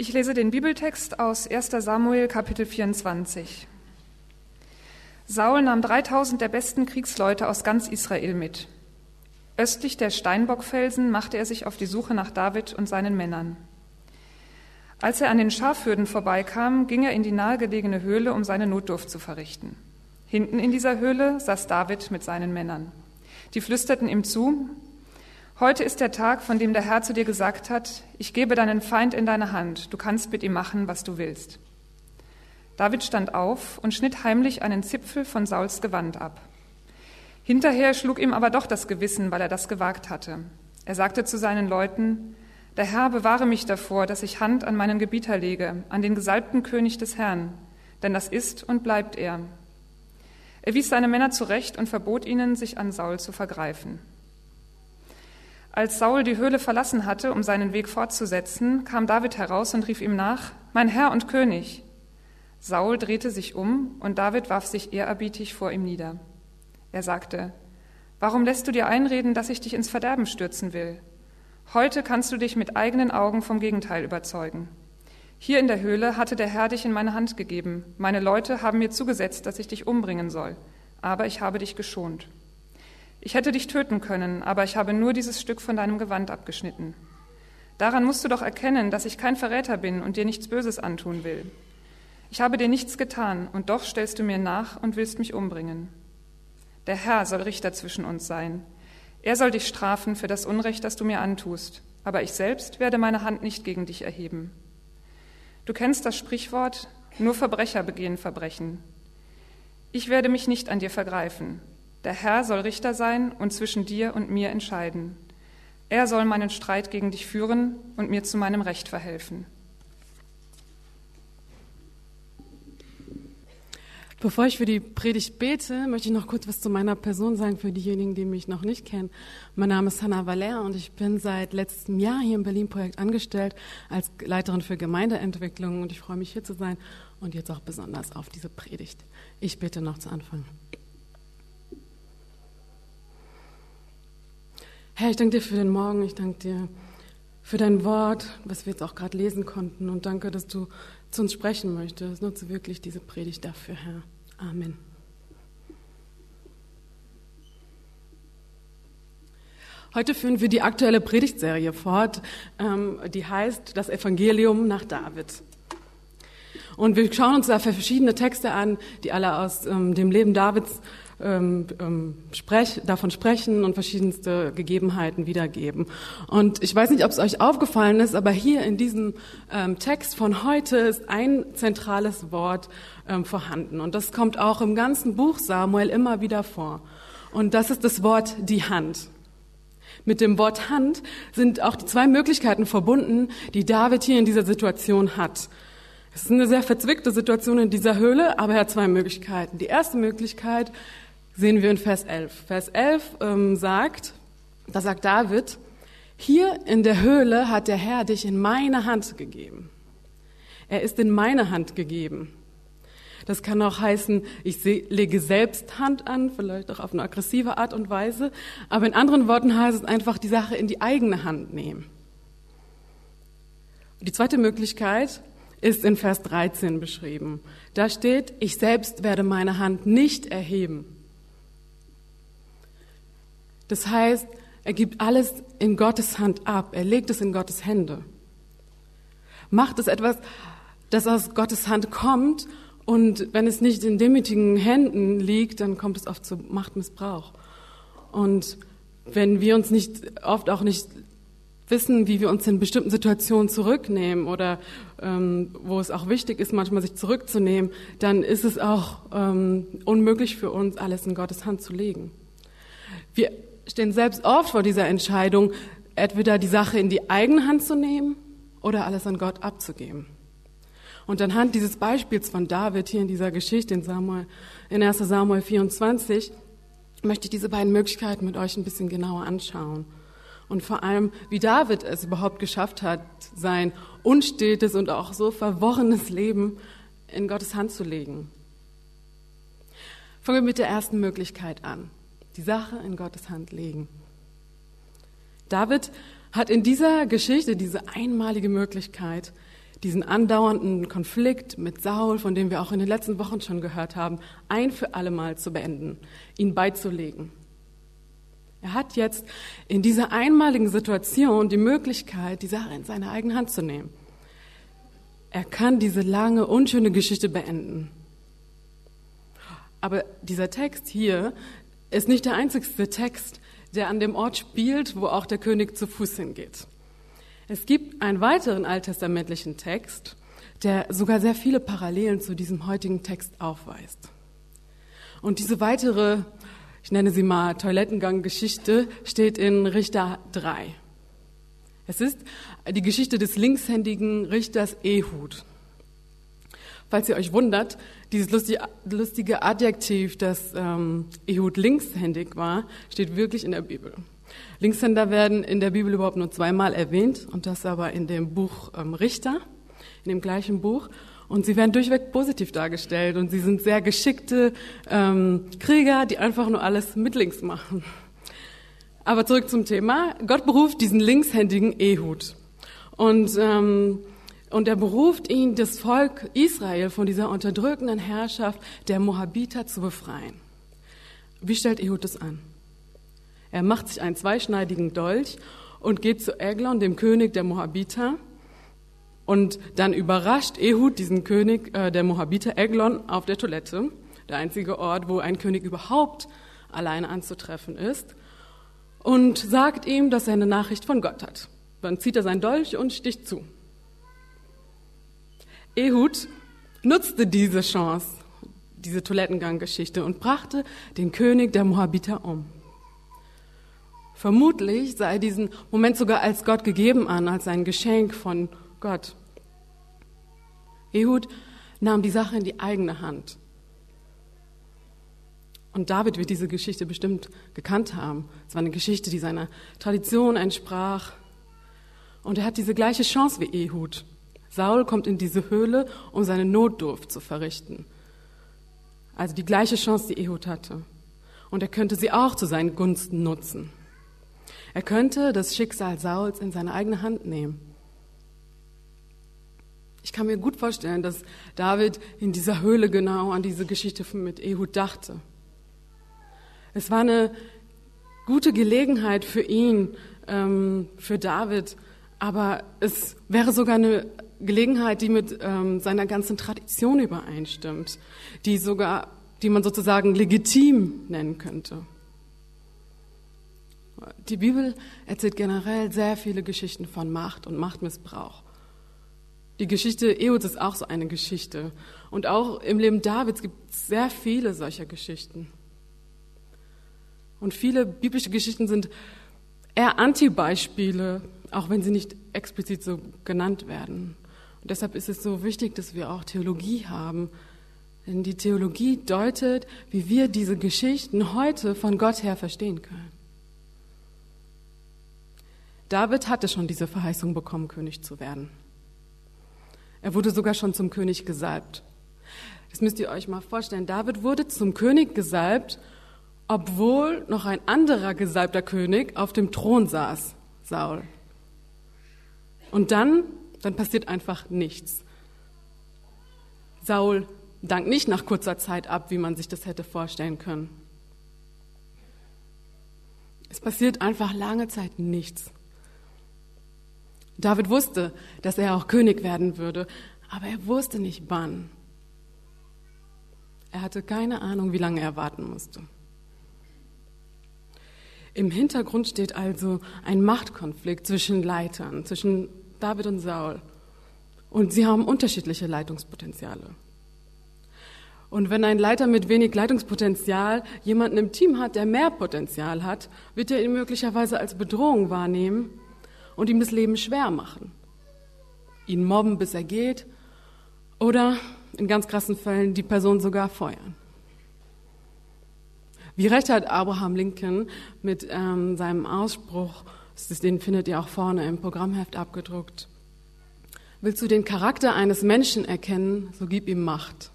Ich lese den Bibeltext aus 1 Samuel Kapitel 24. Saul nahm 3000 der besten Kriegsleute aus ganz Israel mit. Östlich der Steinbockfelsen machte er sich auf die Suche nach David und seinen Männern. Als er an den Schafhürden vorbeikam, ging er in die nahegelegene Höhle, um seine Notdurft zu verrichten. Hinten in dieser Höhle saß David mit seinen Männern. Die flüsterten ihm zu, Heute ist der Tag, von dem der Herr zu dir gesagt hat, ich gebe deinen Feind in deine Hand, du kannst mit ihm machen, was du willst. David stand auf und schnitt heimlich einen Zipfel von Sauls Gewand ab. Hinterher schlug ihm aber doch das Gewissen, weil er das gewagt hatte. Er sagte zu seinen Leuten, der Herr bewahre mich davor, dass ich Hand an meinen Gebieter lege, an den gesalbten König des Herrn, denn das ist und bleibt er. Er wies seine Männer zurecht und verbot ihnen, sich an Saul zu vergreifen. Als Saul die Höhle verlassen hatte, um seinen Weg fortzusetzen, kam David heraus und rief ihm nach, Mein Herr und König. Saul drehte sich um und David warf sich ehrerbietig vor ihm nieder. Er sagte, Warum lässt du dir einreden, dass ich dich ins Verderben stürzen will? Heute kannst du dich mit eigenen Augen vom Gegenteil überzeugen. Hier in der Höhle hatte der Herr dich in meine Hand gegeben. Meine Leute haben mir zugesetzt, dass ich dich umbringen soll, aber ich habe dich geschont. Ich hätte dich töten können, aber ich habe nur dieses Stück von deinem Gewand abgeschnitten. Daran musst du doch erkennen, dass ich kein Verräter bin und dir nichts Böses antun will. Ich habe dir nichts getan, und doch stellst du mir nach und willst mich umbringen. Der Herr soll Richter zwischen uns sein. Er soll dich strafen für das Unrecht, das du mir antust, aber ich selbst werde meine Hand nicht gegen dich erheben. Du kennst das Sprichwort, nur Verbrecher begehen Verbrechen. Ich werde mich nicht an dir vergreifen, der Herr soll Richter sein und zwischen dir und mir entscheiden. Er soll meinen Streit gegen dich führen und mir zu meinem Recht verhelfen. Bevor ich für die Predigt bete, möchte ich noch kurz was zu meiner Person sagen für diejenigen, die mich noch nicht kennen. Mein Name ist Hannah Valer und ich bin seit letztem Jahr hier im Berlin-Projekt angestellt als Leiterin für Gemeindeentwicklung und ich freue mich hier zu sein und jetzt auch besonders auf diese Predigt. Ich bitte noch zu Anfang. Herr, ich danke dir für den Morgen, ich danke dir für dein Wort, was wir jetzt auch gerade lesen konnten und danke, dass du zu uns sprechen möchtest. Nutze wirklich diese Predigt dafür, Herr. Amen. Heute führen wir die aktuelle Predigtserie fort, ähm, die heißt Das Evangelium nach David. Und wir schauen uns da verschiedene Texte an, die alle aus ähm, dem Leben Davids ähm, ähm, sprech, davon sprechen und verschiedenste Gegebenheiten wiedergeben. Und ich weiß nicht, ob es euch aufgefallen ist, aber hier in diesem ähm, Text von heute ist ein zentrales Wort ähm, vorhanden. Und das kommt auch im ganzen Buch Samuel immer wieder vor. Und das ist das Wort die Hand. Mit dem Wort Hand sind auch die zwei Möglichkeiten verbunden, die David hier in dieser Situation hat. Es ist eine sehr verzwickte Situation in dieser Höhle, aber er hat zwei Möglichkeiten. Die erste Möglichkeit sehen wir in Vers 11. Vers 11 ähm, sagt, da sagt David, hier in der Höhle hat der Herr dich in meine Hand gegeben. Er ist in meine Hand gegeben. Das kann auch heißen, ich lege selbst Hand an, vielleicht auch auf eine aggressive Art und Weise. Aber in anderen Worten heißt es einfach, die Sache in die eigene Hand nehmen. Die zweite Möglichkeit ist in Vers 13 beschrieben. Da steht, ich selbst werde meine Hand nicht erheben. Das heißt, er gibt alles in Gottes Hand ab. Er legt es in Gottes Hände. Macht es etwas, das aus Gottes Hand kommt und wenn es nicht in demütigen Händen liegt, dann kommt es oft zu Machtmissbrauch. Und wenn wir uns nicht, oft auch nicht wissen, wie wir uns in bestimmten Situationen zurücknehmen oder ähm, wo es auch wichtig ist, manchmal sich zurückzunehmen, dann ist es auch ähm, unmöglich für uns, alles in Gottes Hand zu legen. Wir stehen selbst oft vor dieser Entscheidung, entweder die Sache in die eigene Hand zu nehmen oder alles an Gott abzugeben. Und anhand dieses Beispiels von David hier in dieser Geschichte in, Samuel, in 1 Samuel 24 möchte ich diese beiden Möglichkeiten mit euch ein bisschen genauer anschauen. Und vor allem, wie David es überhaupt geschafft hat, sein unstetes und auch so verworrenes Leben in Gottes Hand zu legen. Fangen wir mit der ersten Möglichkeit an die Sache in Gottes Hand legen. David hat in dieser Geschichte diese einmalige Möglichkeit, diesen andauernden Konflikt mit Saul, von dem wir auch in den letzten Wochen schon gehört haben, ein für alle Mal zu beenden, ihn beizulegen. Er hat jetzt in dieser einmaligen Situation die Möglichkeit, die Sache in seine eigene Hand zu nehmen. Er kann diese lange, unschöne Geschichte beenden. Aber dieser Text hier ist nicht der einzigste Text, der an dem Ort spielt, wo auch der König zu Fuß hingeht. Es gibt einen weiteren alttestamentlichen Text, der sogar sehr viele Parallelen zu diesem heutigen Text aufweist. Und diese weitere, ich nenne sie mal Toilettengang-Geschichte, steht in Richter 3. Es ist die Geschichte des linkshändigen Richters Ehud. Falls ihr euch wundert, dieses lustige, Adjektiv, dass ähm, Ehud linkshändig war, steht wirklich in der Bibel. Linkshänder werden in der Bibel überhaupt nur zweimal erwähnt und das aber in dem Buch ähm, Richter, in dem gleichen Buch. Und sie werden durchweg positiv dargestellt und sie sind sehr geschickte ähm, Krieger, die einfach nur alles mit links machen. Aber zurück zum Thema. Gott beruft diesen linkshändigen Ehud. Und, ähm, und er beruft ihn, das Volk Israel von dieser unterdrückenden Herrschaft der Moabiter zu befreien. Wie stellt Ehud das an? Er macht sich einen zweischneidigen Dolch und geht zu Eglon, dem König der Moabiter. Und dann überrascht Ehud diesen König äh, der Moabiter Eglon auf der Toilette, der einzige Ort, wo ein König überhaupt alleine anzutreffen ist und sagt ihm, dass er eine Nachricht von Gott hat. Dann zieht er sein Dolch und sticht zu. Ehud nutzte diese Chance, diese Toilettengang-Geschichte und brachte den König der Moabiter um. Vermutlich sei diesen Moment sogar als Gott gegeben an, als ein Geschenk von Gott. Ehud nahm die Sache in die eigene Hand. Und David wird diese Geschichte bestimmt gekannt haben. Es war eine Geschichte, die seiner Tradition entsprach. Und er hat diese gleiche Chance wie Ehud. Saul kommt in diese Höhle, um seine Notdurft zu verrichten. Also die gleiche Chance, die Ehud hatte. Und er könnte sie auch zu seinen Gunsten nutzen. Er könnte das Schicksal Sauls in seine eigene Hand nehmen. Ich kann mir gut vorstellen, dass David in dieser Höhle genau an diese Geschichte mit Ehud dachte. Es war eine gute Gelegenheit für ihn, ähm, für David, aber es wäre sogar eine Gelegenheit, die mit ähm, seiner ganzen Tradition übereinstimmt, die sogar, die man sozusagen legitim nennen könnte. Die Bibel erzählt generell sehr viele Geschichten von Macht und Machtmissbrauch. Die Geschichte Ehuds ist auch so eine Geschichte. Und auch im Leben Davids gibt es sehr viele solcher Geschichten. Und viele biblische Geschichten sind eher Anti-Beispiele, auch wenn sie nicht explizit so genannt werden. Und deshalb ist es so wichtig, dass wir auch Theologie haben. Denn die Theologie deutet, wie wir diese Geschichten heute von Gott her verstehen können. David hatte schon diese Verheißung bekommen, König zu werden. Er wurde sogar schon zum König gesalbt. Das müsst ihr euch mal vorstellen. David wurde zum König gesalbt obwohl noch ein anderer gesalbter König auf dem Thron saß, Saul. Und dann, dann passiert einfach nichts. Saul dankt nicht nach kurzer Zeit ab, wie man sich das hätte vorstellen können. Es passiert einfach lange Zeit nichts. David wusste, dass er auch König werden würde, aber er wusste nicht wann. Er hatte keine Ahnung, wie lange er warten musste. Im Hintergrund steht also ein Machtkonflikt zwischen Leitern, zwischen David und Saul. Und sie haben unterschiedliche Leitungspotenziale. Und wenn ein Leiter mit wenig Leitungspotenzial jemanden im Team hat, der mehr Potenzial hat, wird er ihn möglicherweise als Bedrohung wahrnehmen und ihm das Leben schwer machen. Ihn mobben, bis er geht oder in ganz krassen Fällen die Person sogar feuern. Wie recht hat Abraham Lincoln mit ähm, seinem Ausspruch, den findet ihr auch vorne im Programmheft abgedruckt. Willst du den Charakter eines Menschen erkennen, so gib ihm Macht.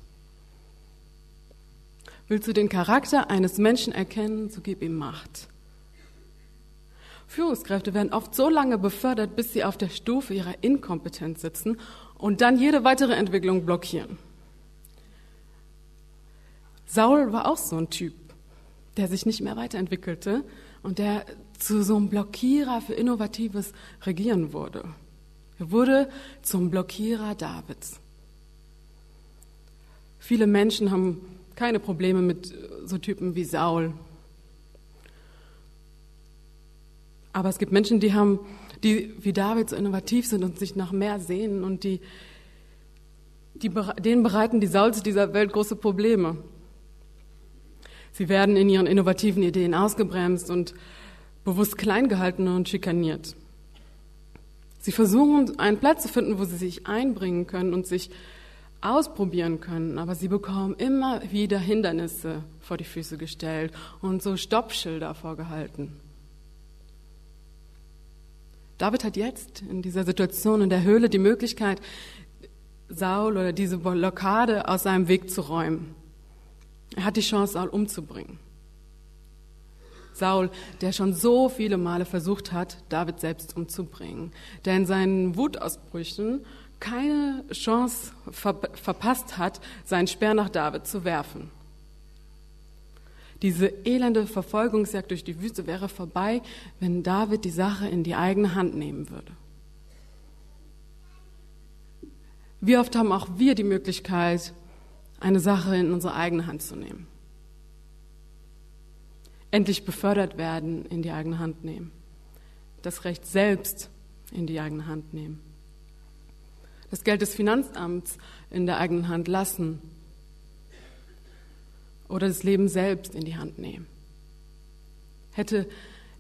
Willst du den Charakter eines Menschen erkennen, so gib ihm Macht. Führungskräfte werden oft so lange befördert, bis sie auf der Stufe ihrer Inkompetenz sitzen und dann jede weitere Entwicklung blockieren. Saul war auch so ein Typ, der sich nicht mehr weiterentwickelte und der zu so einem Blockierer für innovatives Regieren wurde. Er wurde zum Blockierer Davids. Viele Menschen haben keine Probleme mit so Typen wie Saul. Aber es gibt Menschen, die haben, die wie David so innovativ sind und sich nach mehr sehnen und die, die denen bereiten die Sauls dieser Welt große Probleme. Sie werden in ihren innovativen Ideen ausgebremst und bewusst klein gehalten und schikaniert. Sie versuchen, einen Platz zu finden, wo sie sich einbringen können und sich ausprobieren können, aber sie bekommen immer wieder Hindernisse vor die Füße gestellt und so Stoppschilder vorgehalten. David hat jetzt in dieser Situation in der Höhle die Möglichkeit, Saul oder diese Blockade aus seinem Weg zu räumen. Er hat die Chance, Saul umzubringen. Saul, der schon so viele Male versucht hat, David selbst umzubringen, der in seinen Wutausbrüchen keine Chance ver verpasst hat, seinen Speer nach David zu werfen. Diese elende Verfolgungsjagd durch die Wüste wäre vorbei, wenn David die Sache in die eigene Hand nehmen würde. Wie oft haben auch wir die Möglichkeit, eine Sache in unsere eigene Hand zu nehmen? Endlich befördert werden, in die eigene Hand nehmen. Das Recht selbst in die eigene Hand nehmen. Das Geld des Finanzamts in der eigenen Hand lassen oder das Leben selbst in die Hand nehmen. Hätte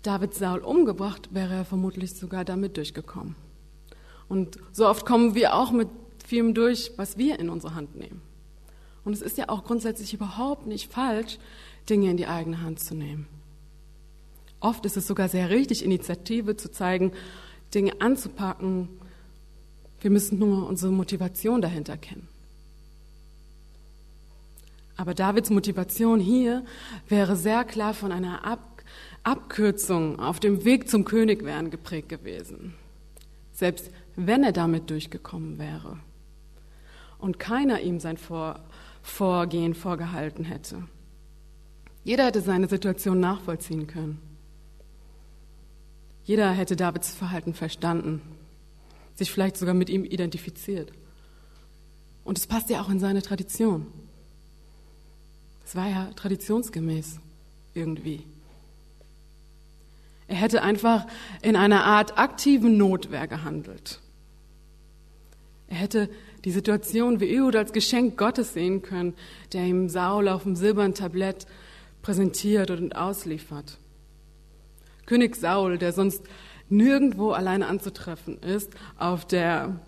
David Saul umgebracht, wäre er vermutlich sogar damit durchgekommen. Und so oft kommen wir auch mit vielem durch, was wir in unsere Hand nehmen. Und es ist ja auch grundsätzlich überhaupt nicht falsch, Dinge in die eigene Hand zu nehmen. Oft ist es sogar sehr richtig, Initiative zu zeigen, Dinge anzupacken. Wir müssen nur unsere Motivation dahinter kennen. Aber Davids Motivation hier wäre sehr klar von einer Ab Abkürzung auf dem Weg zum Königwerden geprägt gewesen. Selbst wenn er damit durchgekommen wäre und keiner ihm sein Vor Vorgehen vorgehalten hätte. Jeder hätte seine Situation nachvollziehen können. Jeder hätte Davids Verhalten verstanden, sich vielleicht sogar mit ihm identifiziert. Und es passt ja auch in seine Tradition. Es war ja traditionsgemäß irgendwie. Er hätte einfach in einer Art aktiven Notwehr gehandelt. Er hätte die Situation wie Ehud als Geschenk Gottes sehen können, der ihm Saul auf dem silbernen Tablett präsentiert und ausliefert. König Saul, der sonst nirgendwo alleine anzutreffen ist, auf der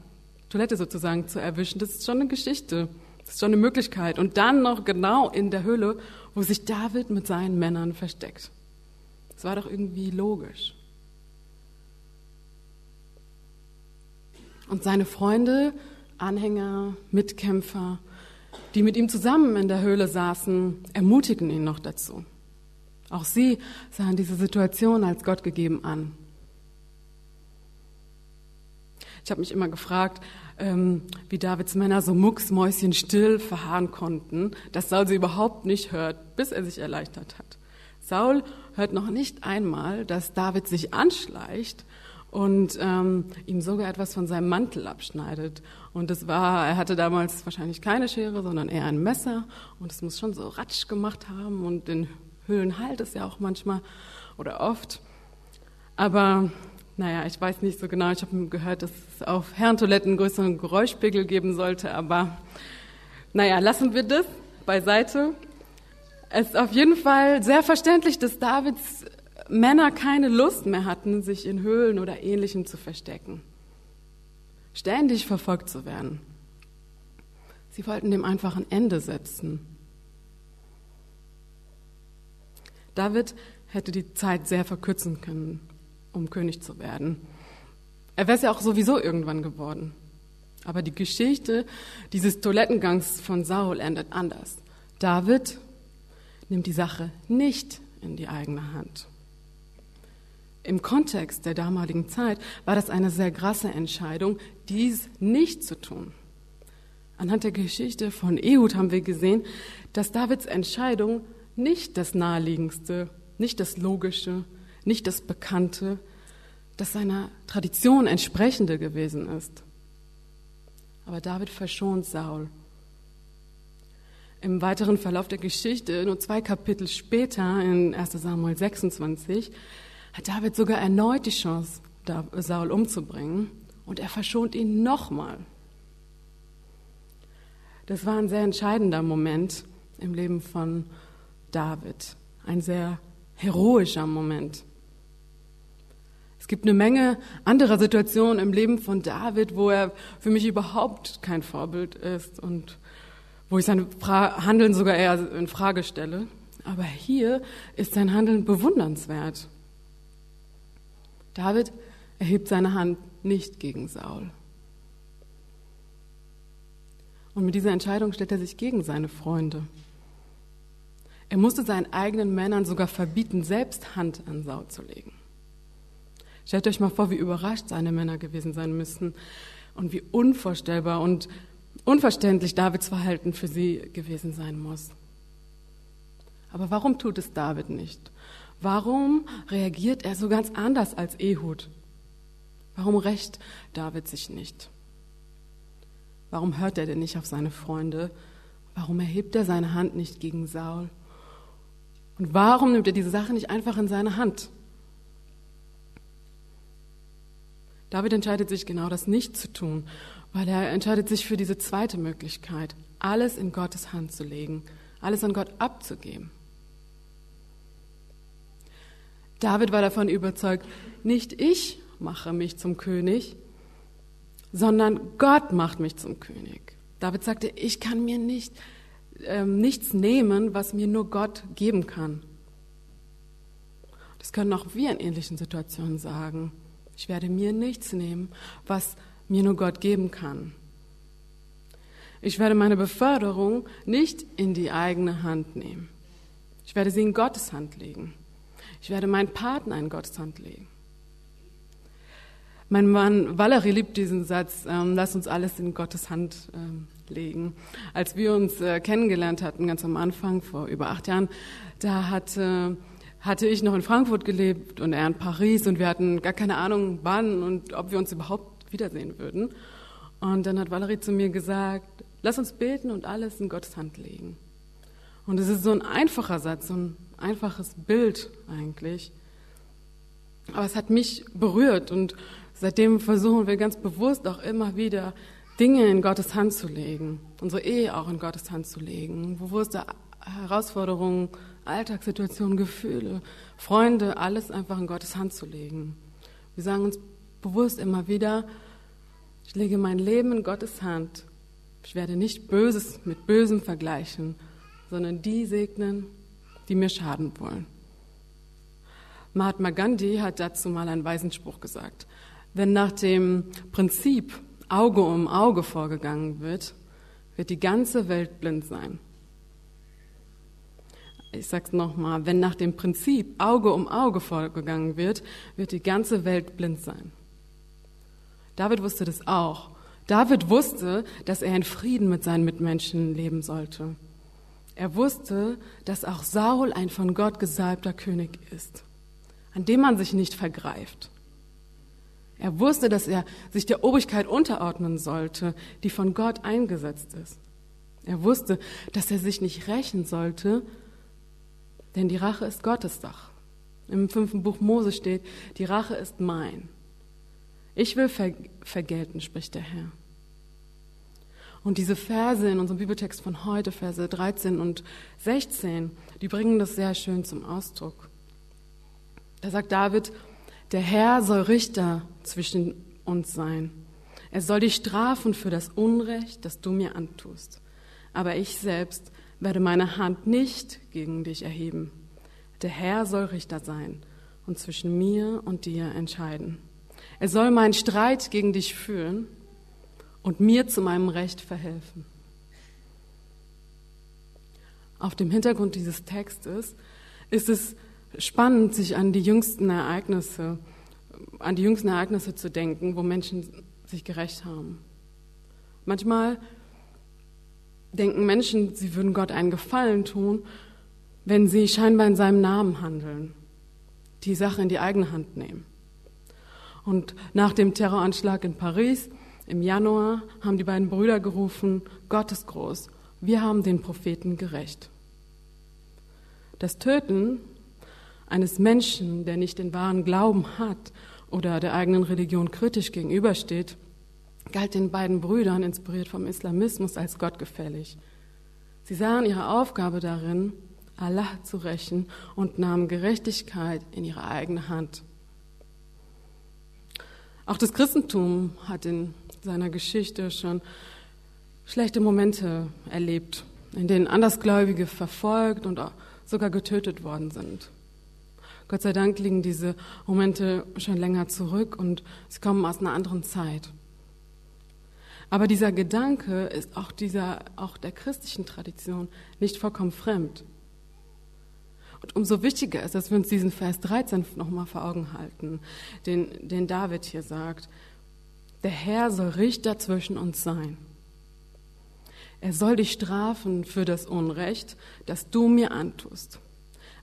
Toilette sozusagen zu erwischen, das ist schon eine Geschichte. Das ist schon eine Möglichkeit. Und dann noch genau in der Höhle, wo sich David mit seinen Männern versteckt. Das war doch irgendwie logisch. Und seine Freunde, Anhänger, Mitkämpfer, die mit ihm zusammen in der Höhle saßen, ermutigen ihn noch dazu. Auch sie sahen diese Situation als Gott gegeben an. Ich habe mich immer gefragt, ähm, wie Davids Männer so mucksmäuschenstill verharren konnten, dass Saul sie überhaupt nicht hört, bis er sich erleichtert hat. Saul hört noch nicht einmal, dass David sich anschleicht und ähm, ihm sogar etwas von seinem Mantel abschneidet. Und es war, er hatte damals wahrscheinlich keine Schere, sondern eher ein Messer und es muss schon so ratsch gemacht haben und in Höhlen halt es ja auch manchmal oder oft. Aber naja, ich weiß nicht so genau. Ich habe gehört, dass es auf Herrentoiletten einen größeren Geräuschpegel geben sollte. Aber naja, lassen wir das beiseite. Es ist auf jeden Fall sehr verständlich, dass Davids Männer keine Lust mehr hatten, sich in Höhlen oder ähnlichem zu verstecken. Ständig verfolgt zu werden. Sie wollten dem einfach ein Ende setzen. David hätte die Zeit sehr verkürzen können um König zu werden. Er wäre es ja auch sowieso irgendwann geworden. Aber die Geschichte dieses Toilettengangs von Saul endet anders. David nimmt die Sache nicht in die eigene Hand. Im Kontext der damaligen Zeit war das eine sehr krasse Entscheidung, dies nicht zu tun. Anhand der Geschichte von Ehud haben wir gesehen, dass Davids Entscheidung nicht das Naheliegendste, nicht das Logische, nicht das Bekannte, das seiner Tradition entsprechende gewesen ist. Aber David verschont Saul. Im weiteren Verlauf der Geschichte, nur zwei Kapitel später, in 1 Samuel 26, hat David sogar erneut die Chance, Saul umzubringen und er verschont ihn nochmal. Das war ein sehr entscheidender Moment im Leben von David, ein sehr heroischer Moment. Es gibt eine Menge anderer Situationen im Leben von David, wo er für mich überhaupt kein Vorbild ist und wo ich sein Handeln sogar eher in Frage stelle. Aber hier ist sein Handeln bewundernswert. David erhebt seine Hand nicht gegen Saul. Und mit dieser Entscheidung stellt er sich gegen seine Freunde. Er musste seinen eigenen Männern sogar verbieten, selbst Hand an Saul zu legen. Stellt euch mal vor, wie überrascht seine Männer gewesen sein müssen und wie unvorstellbar und unverständlich Davids Verhalten für sie gewesen sein muss. Aber warum tut es David nicht? Warum reagiert er so ganz anders als Ehud? Warum rächt David sich nicht? Warum hört er denn nicht auf seine Freunde? Warum erhebt er seine Hand nicht gegen Saul? Und warum nimmt er diese Sache nicht einfach in seine Hand? David entscheidet sich genau das nicht zu tun, weil er entscheidet sich für diese zweite Möglichkeit, alles in Gottes Hand zu legen, alles an Gott abzugeben. David war davon überzeugt, nicht ich mache mich zum König, sondern Gott macht mich zum König. David sagte, ich kann mir nicht, ähm, nichts nehmen, was mir nur Gott geben kann. Das können auch wir in ähnlichen Situationen sagen. Ich werde mir nichts nehmen, was mir nur Gott geben kann. Ich werde meine Beförderung nicht in die eigene Hand nehmen. Ich werde sie in Gottes Hand legen. Ich werde meinen Partner in Gottes Hand legen. Mein Mann Valerie liebt diesen Satz, ähm, lass uns alles in Gottes Hand ähm, legen. Als wir uns äh, kennengelernt hatten, ganz am Anfang, vor über acht Jahren, da hatte, hatte ich noch in Frankfurt gelebt und er in Paris und wir hatten gar keine Ahnung, wann und ob wir uns überhaupt wiedersehen würden. Und dann hat Valerie zu mir gesagt, lass uns beten und alles in Gottes Hand legen. Und es ist so ein einfacher Satz, so ein einfaches Bild eigentlich. Aber es hat mich berührt und Seitdem versuchen wir ganz bewusst auch immer wieder Dinge in Gottes Hand zu legen, unsere Ehe auch in Gottes Hand zu legen, bewusste Herausforderungen, Alltagssituationen, Gefühle, Freunde, alles einfach in Gottes Hand zu legen. Wir sagen uns bewusst immer wieder, ich lege mein Leben in Gottes Hand. Ich werde nicht Böses mit Bösem vergleichen, sondern die segnen, die mir schaden wollen. Mahatma Gandhi hat dazu mal einen weisen Spruch gesagt. Wenn nach dem Prinzip Auge um Auge vorgegangen wird, wird die ganze Welt blind sein. Ich sage es nochmal, wenn nach dem Prinzip Auge um Auge vorgegangen wird, wird die ganze Welt blind sein. David wusste das auch. David wusste, dass er in Frieden mit seinen Mitmenschen leben sollte. Er wusste, dass auch Saul ein von Gott gesalbter König ist, an dem man sich nicht vergreift. Er wusste, dass er sich der Obrigkeit unterordnen sollte, die von Gott eingesetzt ist. Er wusste, dass er sich nicht rächen sollte, denn die Rache ist Gottes Dach. Im fünften Buch Mose steht, die Rache ist mein. Ich will ver vergelten, spricht der Herr. Und diese Verse in unserem Bibeltext von heute, Verse 13 und 16, die bringen das sehr schön zum Ausdruck. Da sagt David, der Herr soll Richter zwischen uns sein. Er soll dich strafen für das Unrecht, das du mir antust. Aber ich selbst werde meine Hand nicht gegen dich erheben. Der Herr soll Richter sein und zwischen mir und dir entscheiden. Er soll meinen Streit gegen dich führen und mir zu meinem Recht verhelfen. Auf dem Hintergrund dieses Textes ist es spannend, sich an die jüngsten Ereignisse, an die jüngsten Ereignisse zu denken, wo Menschen sich gerecht haben. Manchmal denken Menschen, sie würden Gott einen Gefallen tun, wenn sie scheinbar in seinem Namen handeln, die Sache in die eigene Hand nehmen. Und nach dem Terroranschlag in Paris im Januar haben die beiden Brüder gerufen, Gott ist groß, wir haben den Propheten gerecht. Das Töten eines Menschen, der nicht den wahren Glauben hat oder der eigenen Religion kritisch gegenübersteht, galt den beiden Brüdern, inspiriert vom Islamismus, als gottgefällig. Sie sahen ihre Aufgabe darin, Allah zu rächen und nahmen Gerechtigkeit in ihre eigene Hand. Auch das Christentum hat in seiner Geschichte schon schlechte Momente erlebt, in denen Andersgläubige verfolgt und sogar getötet worden sind. Gott sei Dank liegen diese Momente schon länger zurück und sie kommen aus einer anderen Zeit. Aber dieser Gedanke ist auch, dieser, auch der christlichen Tradition nicht vollkommen fremd. Und umso wichtiger ist, dass wir uns diesen Vers 13 nochmal vor Augen halten, den, den David hier sagt. Der Herr soll Richter zwischen uns sein. Er soll dich strafen für das Unrecht, das du mir antust.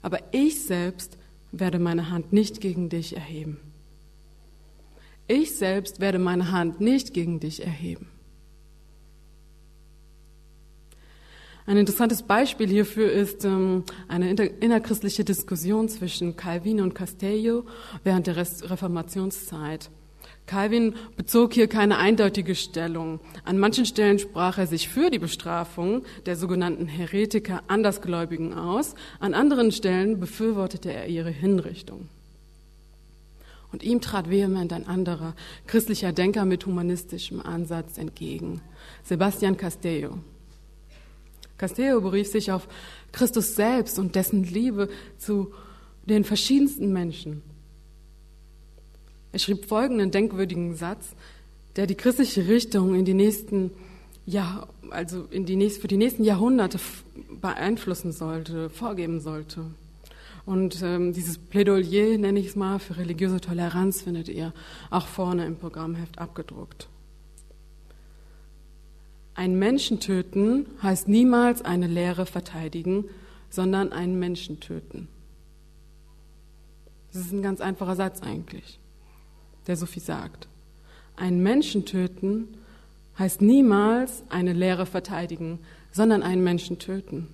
Aber ich selbst werde meine Hand nicht gegen dich erheben. Ich selbst werde meine Hand nicht gegen dich erheben. Ein interessantes Beispiel hierfür ist ähm, eine innerchristliche Diskussion zwischen Calvin und Castello während der Reformationszeit. Calvin bezog hier keine eindeutige Stellung. An manchen Stellen sprach er sich für die Bestrafung der sogenannten Heretiker Andersgläubigen aus, an anderen Stellen befürwortete er ihre Hinrichtung. Und ihm trat vehement ein anderer christlicher Denker mit humanistischem Ansatz entgegen, Sebastian Castello. Castello berief sich auf Christus selbst und dessen Liebe zu den verschiedensten Menschen. Er schrieb folgenden denkwürdigen Satz, der die christliche Richtung in die nächsten ja, also in die nächsten, für die nächsten Jahrhunderte beeinflussen sollte, vorgeben sollte. Und ähm, dieses Plädoyer, nenne ich es mal, für religiöse Toleranz findet ihr auch vorne im Programmheft abgedruckt. Ein Menschen töten heißt niemals eine Lehre verteidigen, sondern einen Menschen töten. Das ist ein ganz einfacher Satz eigentlich, der so viel sagt. Ein Menschen töten heißt niemals eine Lehre verteidigen, sondern einen Menschen töten.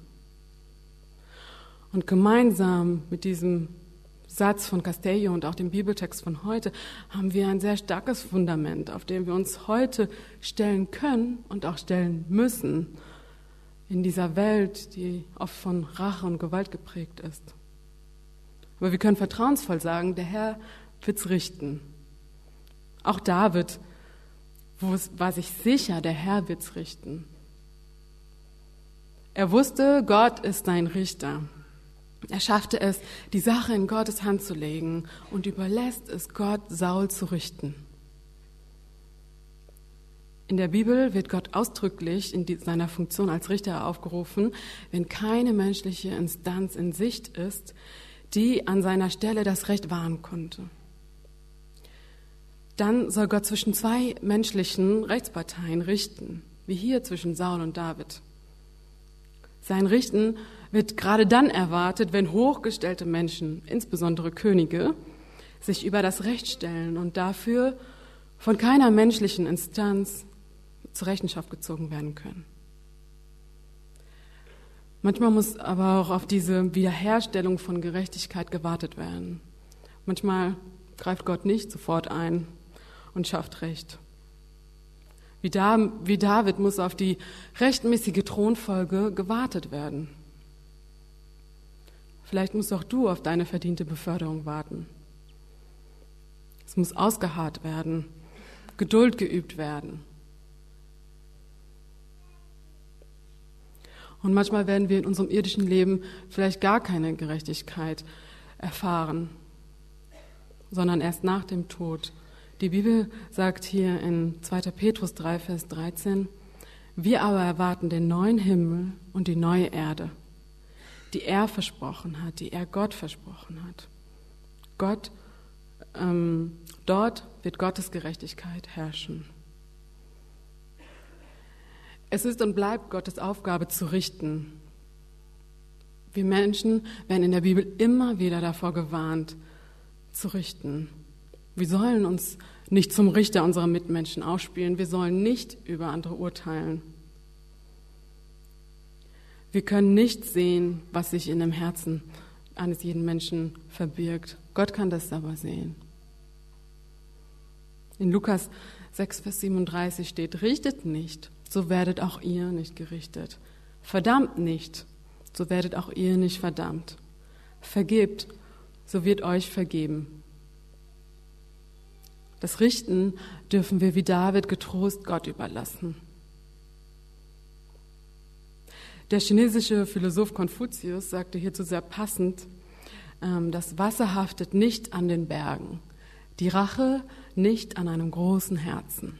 Und gemeinsam mit diesem Satz von Castello und auch dem Bibeltext von heute haben wir ein sehr starkes Fundament, auf dem wir uns heute stellen können und auch stellen müssen in dieser Welt, die oft von Rache und Gewalt geprägt ist. Aber wir können vertrauensvoll sagen, der Herr wird's richten. Auch David war sich sicher, der Herr wird's richten. Er wusste, Gott ist sein Richter. Er schaffte es, die Sache in Gottes Hand zu legen und überlässt es Gott, Saul zu richten. In der Bibel wird Gott ausdrücklich in seiner Funktion als Richter aufgerufen, wenn keine menschliche Instanz in Sicht ist, die an seiner Stelle das Recht wahren konnte. Dann soll Gott zwischen zwei menschlichen Rechtsparteien richten, wie hier zwischen Saul und David. Sein Richten wird gerade dann erwartet, wenn hochgestellte Menschen, insbesondere Könige, sich über das Recht stellen und dafür von keiner menschlichen Instanz zur Rechenschaft gezogen werden können. Manchmal muss aber auch auf diese Wiederherstellung von Gerechtigkeit gewartet werden. Manchmal greift Gott nicht sofort ein und schafft Recht. Wie, David muss auf die rechtmäßige Thronfolge gewartet werden. Vielleicht musst auch du auf deine verdiente Beförderung warten. Es muss ausgeharrt werden, Geduld geübt werden. Und manchmal werden wir in unserem irdischen Leben vielleicht gar keine Gerechtigkeit erfahren, sondern erst nach dem Tod. Die Bibel sagt hier in 2. Petrus 3, Vers 13, wir aber erwarten den neuen Himmel und die neue Erde die er versprochen hat, die er Gott versprochen hat. Gott, ähm, dort wird Gottes Gerechtigkeit herrschen. Es ist und bleibt Gottes Aufgabe zu richten. Wir Menschen werden in der Bibel immer wieder davor gewarnt, zu richten. Wir sollen uns nicht zum Richter unserer Mitmenschen ausspielen. Wir sollen nicht über andere urteilen. Wir können nicht sehen, was sich in dem Herzen eines jeden Menschen verbirgt. Gott kann das aber sehen. In Lukas 6, Vers 37 steht, richtet nicht, so werdet auch ihr nicht gerichtet. Verdammt nicht, so werdet auch ihr nicht verdammt. Vergebt, so wird euch vergeben. Das Richten dürfen wir wie David getrost Gott überlassen. Der chinesische Philosoph Konfuzius sagte hierzu sehr passend, ähm, das Wasser haftet nicht an den Bergen, die Rache nicht an einem großen Herzen.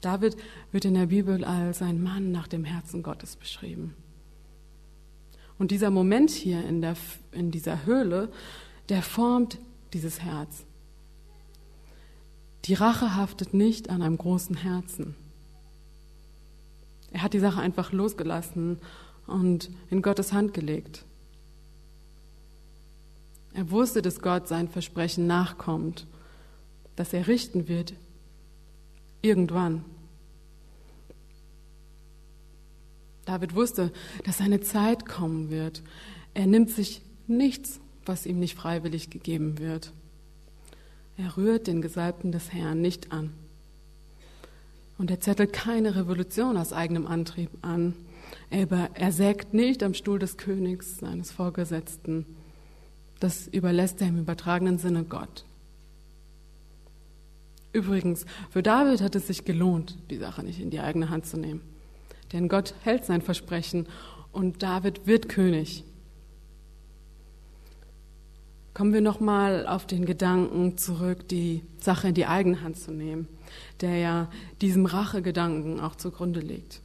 David wird in der Bibel als ein Mann nach dem Herzen Gottes beschrieben. Und dieser Moment hier in, der, in dieser Höhle, der formt dieses Herz. Die Rache haftet nicht an einem großen Herzen. Er hat die Sache einfach losgelassen und in Gottes Hand gelegt. Er wusste, dass Gott sein Versprechen nachkommt, dass er richten wird irgendwann. David wusste, dass seine Zeit kommen wird. Er nimmt sich nichts, was ihm nicht freiwillig gegeben wird. Er rührt den Gesalbten des Herrn nicht an. Und er zettelt keine Revolution aus eigenem Antrieb an. Er, er sägt nicht am Stuhl des Königs, seines Vorgesetzten. Das überlässt er im übertragenen Sinne Gott. Übrigens, für David hat es sich gelohnt, die Sache nicht in die eigene Hand zu nehmen. Denn Gott hält sein Versprechen und David wird König. Kommen wir nochmal auf den Gedanken zurück, die Sache in die eigene Hand zu nehmen, der ja diesem Rachegedanken auch zugrunde liegt.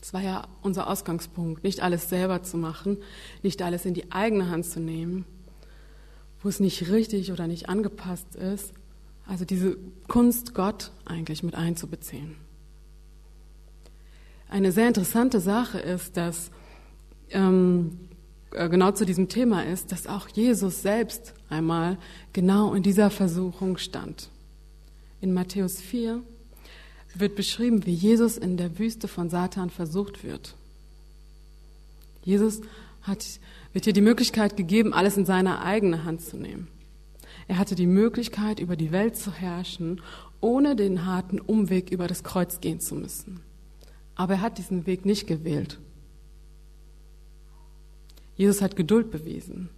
Das war ja unser Ausgangspunkt, nicht alles selber zu machen, nicht alles in die eigene Hand zu nehmen, wo es nicht richtig oder nicht angepasst ist, also diese Kunst, Gott eigentlich mit einzubeziehen. Eine sehr interessante Sache ist, dass ähm, äh, genau zu diesem Thema ist, dass auch Jesus selbst einmal genau in dieser Versuchung stand. In Matthäus 4 wird beschrieben, wie Jesus in der Wüste von Satan versucht wird. Jesus hat, wird hier die Möglichkeit gegeben, alles in seine eigene Hand zu nehmen. Er hatte die Möglichkeit, über die Welt zu herrschen, ohne den harten Umweg über das Kreuz gehen zu müssen. Aber er hat diesen Weg nicht gewählt. Jesus hat Geduld bewiesen.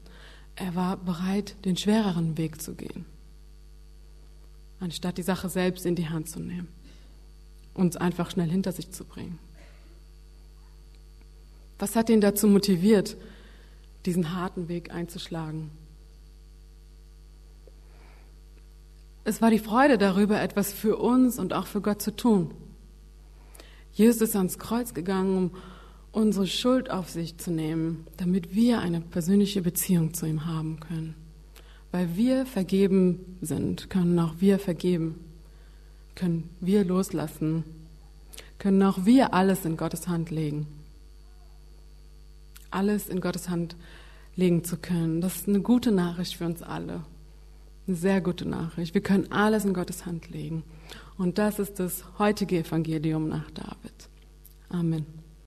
Er war bereit, den schwereren Weg zu gehen, anstatt die Sache selbst in die Hand zu nehmen und einfach schnell hinter sich zu bringen. Was hat ihn dazu motiviert, diesen harten Weg einzuschlagen? Es war die Freude darüber, etwas für uns und auch für Gott zu tun. Jesus ist ans Kreuz gegangen, um unsere Schuld auf sich zu nehmen, damit wir eine persönliche Beziehung zu ihm haben können. Weil wir vergeben sind, können auch wir vergeben, können wir loslassen, können auch wir alles in Gottes Hand legen. Alles in Gottes Hand legen zu können, das ist eine gute Nachricht für uns alle. Eine sehr gute Nachricht. Wir können alles in Gottes Hand legen. Und das ist das heutige Evangelium nach David. Amen.